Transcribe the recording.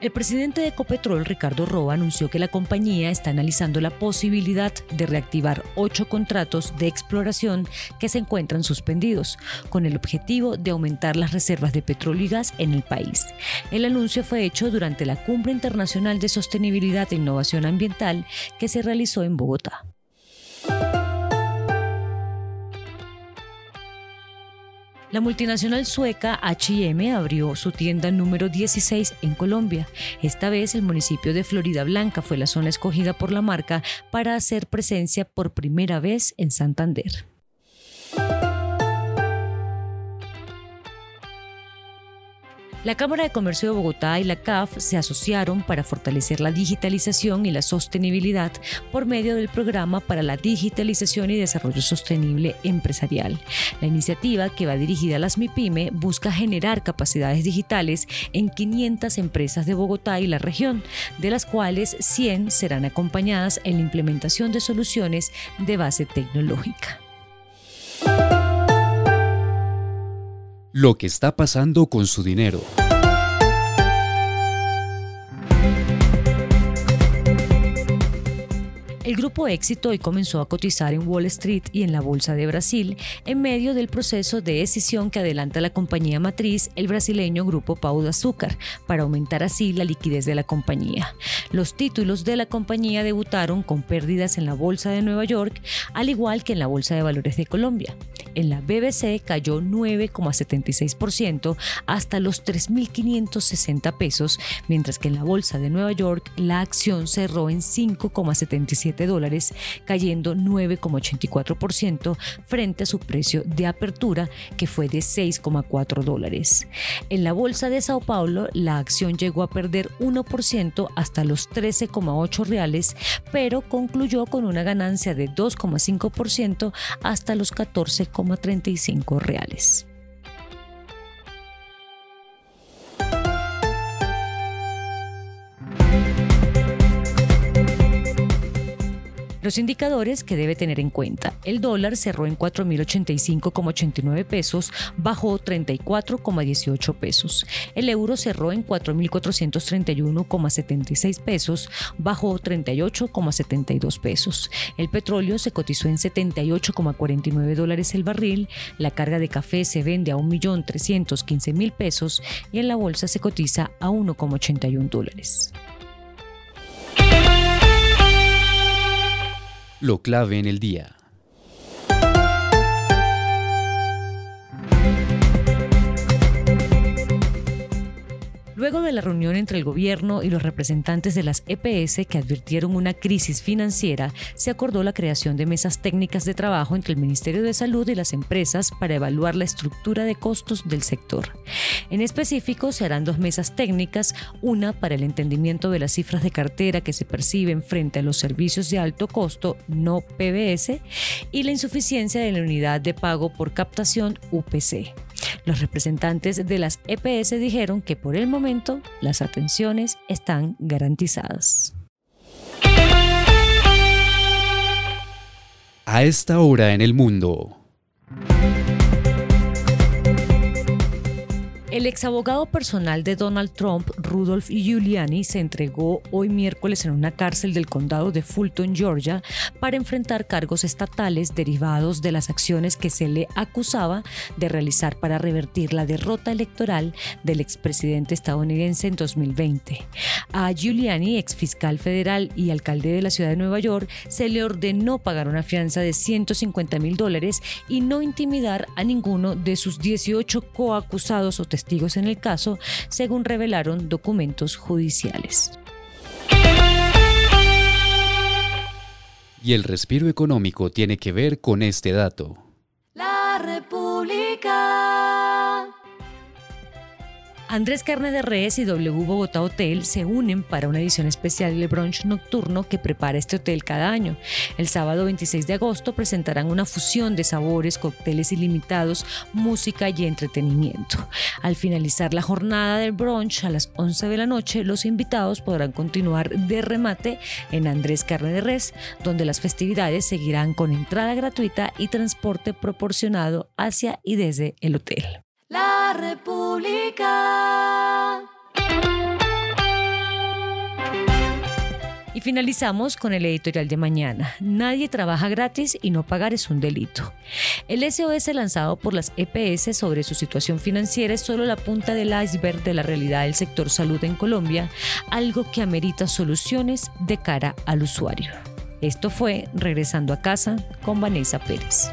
El presidente de Ecopetrol, Ricardo Roa, anunció que la compañía está analizando la posibilidad de reactivar ocho contratos de exploración que se encuentran suspendidos, con el objetivo de aumentar las reservas de petróleo y gas en el país. El anuncio fue hecho durante la Cumbre Internacional de Sostenibilidad e Innovación Ambiental que se realizó en Bogotá. La multinacional sueca HM abrió su tienda número 16 en Colombia. Esta vez el municipio de Florida Blanca fue la zona escogida por la marca para hacer presencia por primera vez en Santander. La Cámara de Comercio de Bogotá y la CAF se asociaron para fortalecer la digitalización y la sostenibilidad por medio del Programa para la Digitalización y Desarrollo Sostenible Empresarial. La iniciativa, que va dirigida a las MIPYME, busca generar capacidades digitales en 500 empresas de Bogotá y la región, de las cuales 100 serán acompañadas en la implementación de soluciones de base tecnológica. Lo que está pasando con su dinero. El grupo Éxito hoy comenzó a cotizar en Wall Street y en la Bolsa de Brasil en medio del proceso de decisión que adelanta la compañía matriz, el brasileño Grupo Pau de Azúcar, para aumentar así la liquidez de la compañía. Los títulos de la compañía debutaron con pérdidas en la Bolsa de Nueva York, al igual que en la Bolsa de Valores de Colombia. En la BBC cayó 9,76% hasta los 3.560 pesos, mientras que en la Bolsa de Nueva York la acción cerró en 5,77 dólares, cayendo 9,84% frente a su precio de apertura, que fue de 6,4 dólares. En la bolsa de Sao Paulo, la acción llegó a perder 1% hasta los 13,8 reales, pero concluyó con una ganancia de 2,5% hasta los 14,35 reales. Los indicadores que debe tener en cuenta. El dólar cerró en 4.085,89 pesos, bajó 34,18 pesos. El euro cerró en 4.431,76 pesos, bajó 38,72 pesos. El petróleo se cotizó en 78,49 dólares el barril. La carga de café se vende a 1.315.000 pesos y en la bolsa se cotiza a 1,81 dólares. Lo clave en el día. Luego de la reunión entre el gobierno y los representantes de las EPS que advirtieron una crisis financiera, se acordó la creación de mesas técnicas de trabajo entre el Ministerio de Salud y las empresas para evaluar la estructura de costos del sector. En específico, se harán dos mesas técnicas, una para el entendimiento de las cifras de cartera que se perciben frente a los servicios de alto costo, no PBS, y la insuficiencia de la unidad de pago por captación UPC. Los representantes de las EPS dijeron que por el momento las atenciones están garantizadas. A esta hora en el mundo. El exabogado personal de Donald Trump, Rudolph Giuliani, se entregó hoy miércoles en una cárcel del condado de Fulton, Georgia, para enfrentar cargos estatales derivados de las acciones que se le acusaba de realizar para revertir la derrota electoral del expresidente estadounidense en 2020. A Giuliani, exfiscal federal y alcalde de la ciudad de Nueva York, se le ordenó pagar una fianza de 150 mil dólares y no intimidar a ninguno de sus 18 coacusados o testigos en el caso, según revelaron documentos judiciales. Y el respiro económico tiene que ver con este dato. Andrés Carne de Res y W Bogotá Hotel se unen para una edición especial del brunch nocturno que prepara este hotel cada año. El sábado 26 de agosto presentarán una fusión de sabores, cócteles ilimitados, música y entretenimiento. Al finalizar la jornada del brunch a las 11 de la noche, los invitados podrán continuar de remate en Andrés Carne de Res, donde las festividades seguirán con entrada gratuita y transporte proporcionado hacia y desde el hotel. La República. Y finalizamos con el editorial de mañana. Nadie trabaja gratis y no pagar es un delito. El SOS lanzado por las EPS sobre su situación financiera es solo la punta del iceberg de la realidad del sector salud en Colombia, algo que amerita soluciones de cara al usuario. Esto fue Regresando a casa con Vanessa Pérez.